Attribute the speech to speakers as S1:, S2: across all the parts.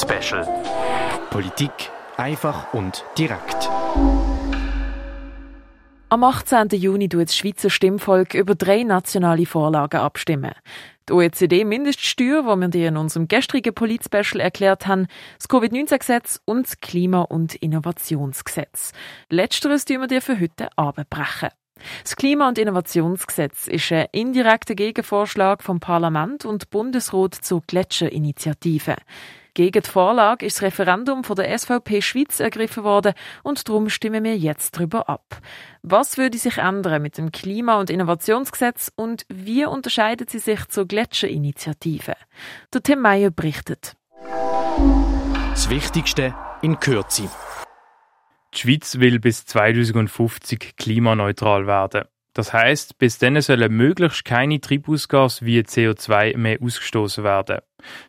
S1: Polit-Special. Politik einfach und direkt.
S2: Am 18. Juni tut das Schweizer Stimmvolk über drei nationale Vorlagen abstimmen. Die OECD-Mindeststeuer, die wir dir in unserem gestrigen Polit-Special erklärt haben, das Covid-19-Gesetz und das Klima- und Innovationsgesetz. Letzteres tun wir dir für heute abbrechen. Das Klima- und Innovationsgesetz ist ein indirekter Gegenvorschlag vom Parlament und Bundesrat zur Gletscherinitiative. Gegen die Vorlage ist das Referendum von der SVP Schweiz ergriffen worden und darum stimmen wir jetzt darüber ab. Was würde sich ändern mit dem Klima- und Innovationsgesetz und wie unterscheidet sie sich zur Gletscherinitiative? Der Tim Meyer berichtet.
S1: Das Wichtigste in Kürze.
S3: Die Schweiz will bis 2050 klimaneutral werden. Das heißt, bis dann sollen möglichst keine Treibhausgase wie CO2 mehr ausgestoßen werden.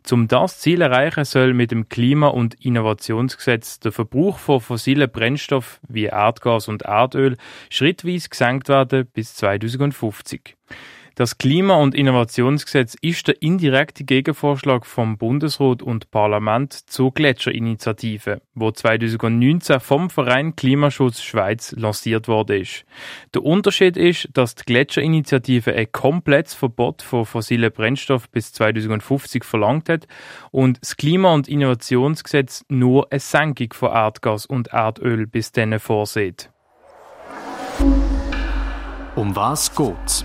S3: Zum das Ziel erreichen soll mit dem Klima- und Innovationsgesetz der Verbrauch von fossilen Brennstoffen wie Erdgas und Erdöl schrittweise gesenkt werden bis 2050. Das Klima- und Innovationsgesetz ist der indirekte Gegenvorschlag vom Bundesrat und Parlament zur Gletscherinitiative, wo 2019 vom Verein Klimaschutz Schweiz lanciert wurde. Der Unterschied ist, dass die Gletscherinitiative ein komplettes Verbot von fossilen Brennstoffen bis 2050 verlangt hat und das Klima- und Innovationsgesetz nur eine Senkung von Erdgas und Erdöl bis dann vorsieht.
S1: Um was geht's?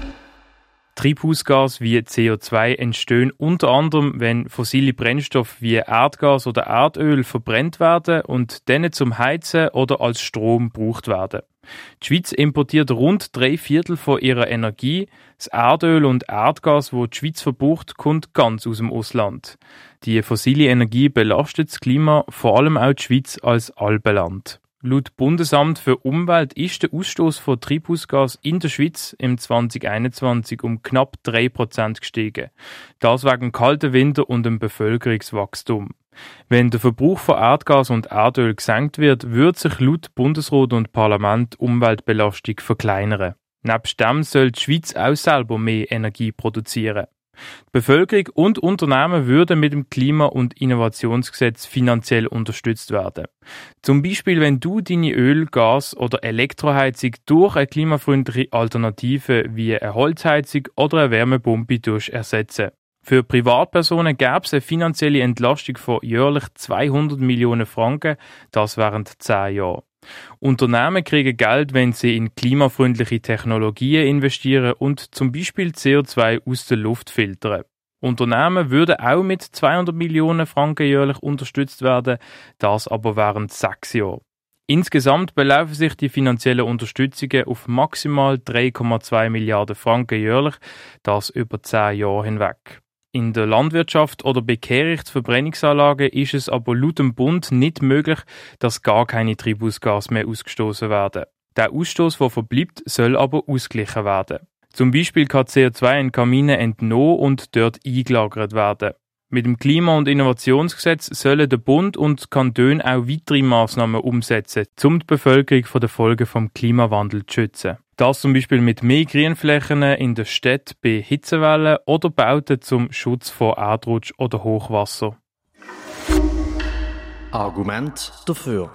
S3: Treibhausgas wie CO2 entstehen unter anderem, wenn fossile Brennstoffe wie Erdgas oder Erdöl verbrennt werden und dann zum Heizen oder als Strom gebraucht werden. Die Schweiz importiert rund drei Viertel von ihrer Energie. Das Erdöl und Erdgas, wo die Schweiz verbraucht, kommt ganz aus dem Ausland. Die fossile Energie belastet das Klima, vor allem auch die Schweiz als Albenland. Laut Bundesamt für Umwelt ist der Ausstoß von Treibhausgas in der Schweiz im 2021 um knapp 3% gestiegen. Das wegen kalten Winter und dem Bevölkerungswachstum. Wenn der Verbrauch von Erdgas und Erdöl gesenkt wird, wird sich laut Bundesrat und Parlament Umweltbelastung verkleinern. Nebst dem soll die Schweiz auch selber mehr Energie produzieren. Die Bevölkerung und Unternehmen würden mit dem Klima- und Innovationsgesetz finanziell unterstützt werden. Zum Beispiel, wenn du deine Öl-, Gas- oder Elektroheizung durch eine klimafreundliche Alternative wie eine Holzheizung oder eine Wärmepumpe ersetzen. Für Privatpersonen gäbe es eine finanzielle Entlastung von jährlich 200 Millionen Franken, das während 10 Jahren. Unternehmen kriegen Geld, wenn sie in klimafreundliche Technologien investieren und zum Beispiel CO2 aus der Luft filtern. Unternehmen würden auch mit 200 Millionen Franken jährlich unterstützt werden, das aber während sechs Jahren. Insgesamt belaufen sich die finanziellen Unterstützungen auf maximal 3,2 Milliarden Franken jährlich, das über zehn Jahre hinweg. In der Landwirtschaft oder bei Kehrichtverbrennungsanlagen ist es aber laut dem Bund nicht möglich, dass gar keine Treibhausgase mehr ausgestoßen werden. Der Ausstoß, der verbleibt, soll aber ausgeglichen werden. Zum Beispiel kann CO2 in Kamine entnommen und dort eingelagert werden. Mit dem Klima- und Innovationsgesetz sollen der Bund und die Kantone auch weitere Maßnahmen umsetzen, um die Bevölkerung von den Folgen vom Klimawandel zu schützen. Das zum Beispiel mit mehr Grünflächen in der Stadt bei Hitzewellen oder Bauten zum Schutz vor Erdrutsch oder Hochwasser.
S1: Argument dafür.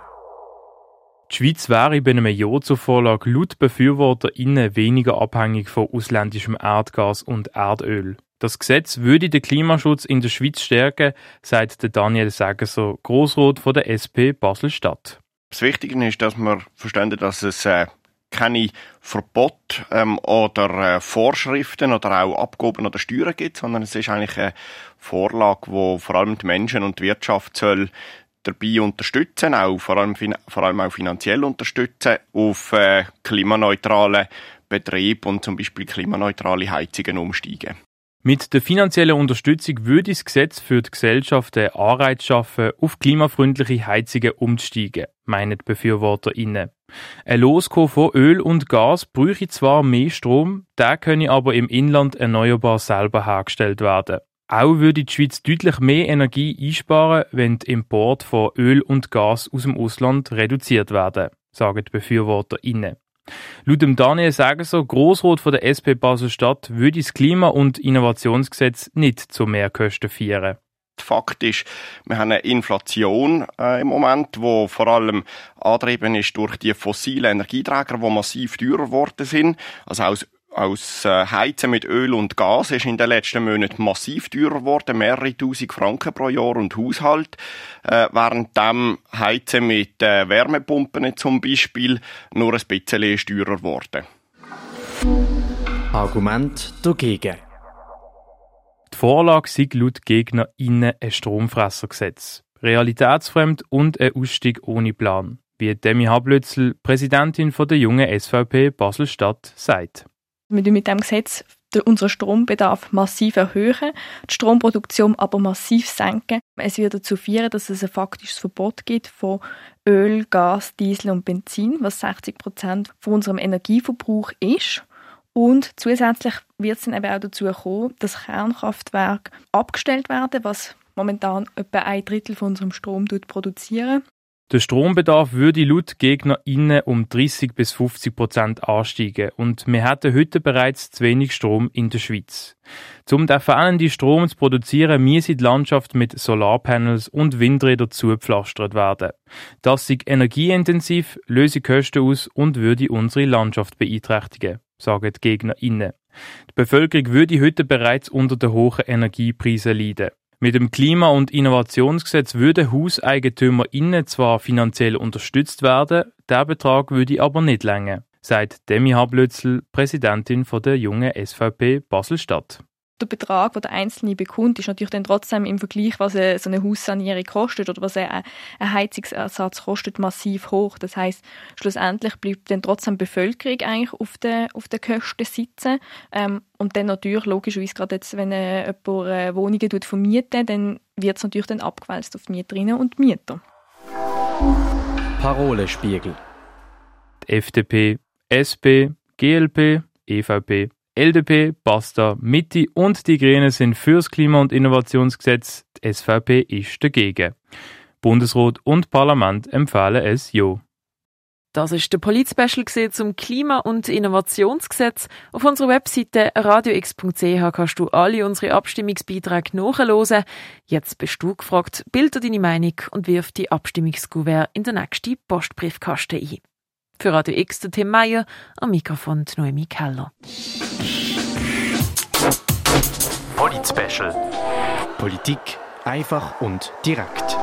S3: Die Schweiz wäre bei einem Ja zur Vorlage laut BefürworterInnen weniger abhängig von ausländischem Erdgas und Erdöl. Das Gesetz würde den Klimaschutz in der Schweiz stärken, sagt Daniel Sägeser, Grossrat von der SP Basel-Stadt.
S4: Das Wichtige ist, dass wir verstehen, dass es äh, keine Verbot ähm, oder äh, Vorschriften oder auch Abgaben oder Steuern gibt, sondern es ist eigentlich eine Vorlage, wo vor allem die Menschen und die Wirtschaft soll dabei unterstützen, auch vor allem, vor allem auch finanziell unterstützen, auf äh, klimaneutrale Betrieb und zum Beispiel klimaneutrale Heizungen umsteigen.
S3: Mit der finanziellen Unterstützung würde das Gesetz für die Gesellschaft einen Anreiz schaffen, auf klimafreundliche Heizungen umzusteigen, meinen die BefürworterInnen. Ein Loskauf von Öl und Gas bräuchte zwar mehr Strom, der könne aber im Inland erneuerbar selber hergestellt werden. Auch würde die Schweiz deutlich mehr Energie einsparen, wenn der Import von Öl und Gas aus dem Ausland reduziert werden, sagen die BefürworterInnen. Laut dem Daniel Sagerser, Grossrat von der SP Basel-Stadt, würde das Klima- und Innovationsgesetz nicht zu Mehrkosten führen.
S4: Fakt. Ist, wir haben eine Inflation äh, im Moment, wo vor allem angetrieben ist durch die fossilen Energieträger, die massiv teurer geworden sind. Also aus aus äh, Heizen mit Öl und Gas ist in den letzten Monaten massiv teurer geworden, mehrere tausend Franken pro Jahr und Haushalt, äh, während dem Heizen mit äh, Wärmepumpen zum Beispiel nur ein bisschen teurer geworden.
S1: Argument dagegen.
S3: Vorlage sei laut Gegner innen ein Stromfressergesetz. Realitätsfremd und ein Ausstieg ohne Plan, wie Demi Hablötzl, Präsidentin der jungen SVP Basel-Stadt, sagt.
S5: Wir mit dem Gesetz unseren Strombedarf massiv erhöhen, die Stromproduktion aber massiv senken. Es wird dazu führen, dass es ein faktisches Verbot gibt von Öl, Gas, Diesel und Benzin, was 60 Prozent von unserem Energieverbrauch ist. Und zusätzlich wird es dann eben auch dazu kommen, dass Kernkraftwerke abgestellt werden, was momentan etwa ein Drittel von unserem Strom produzieren.
S3: Der Strombedarf würde laut GegnerInnen um 30 bis 50 Prozent ansteigen und wir hätten heute bereits zu wenig Strom in der Schweiz. Um den fehlenden Strom zu produzieren, müsse die Landschaft mit Solarpanels und Windrädern zugepflastert werden. Das sei energieintensiv, löse Kosten aus und würde unsere Landschaft beeinträchtigen, sagen die GegnerInnen. Die Bevölkerung würde heute bereits unter den hohen Energiepreisen leiden. Mit dem Klima- und Innovationsgesetz würden HauseigentümerInnen zwar finanziell unterstützt werden, der Betrag würde aber nicht länger, sagt Demi Hablötzl, Präsidentin der jungen SVP Basel-Stadt
S5: der Betrag, den der Einzelne bekommt, ist natürlich dann trotzdem im Vergleich, was eine, so eine Haussanierung kostet oder was ein, ein Heizungsersatz kostet, massiv hoch. Das heißt, schlussendlich bleibt dann trotzdem die Bevölkerung eigentlich auf der, auf der Kosten sitzen. Ähm, und dann natürlich, logischerweise, gerade jetzt, wenn äh, jemand äh, Wohnungen vermieten, dann wird es natürlich dann abgewälzt auf die Mieterinnen und Mieter.
S1: Parolespiegel.
S3: Die FDP, SP, GLP, EVP LDP, Basta, Mitte und die Grünen sind fürs Klima- und Innovationsgesetz, die SVP ist dagegen. Bundesrat und Parlament empfehlen es ja.
S2: Das ist der Polit-Special zum Klima- und Innovationsgesetz. Auf unserer Webseite radiox.ch kannst du alle unsere Abstimmungsbeiträge nachhören. Jetzt bist du gefragt, bilde deine Meinung und wirf die Abstimmungskuvert in den nächsten Postbriefkasten ein. Für Radio X der Tim Meyer, am Mikrofon Noemi Keller.
S1: Polit Special. Politik einfach und direkt.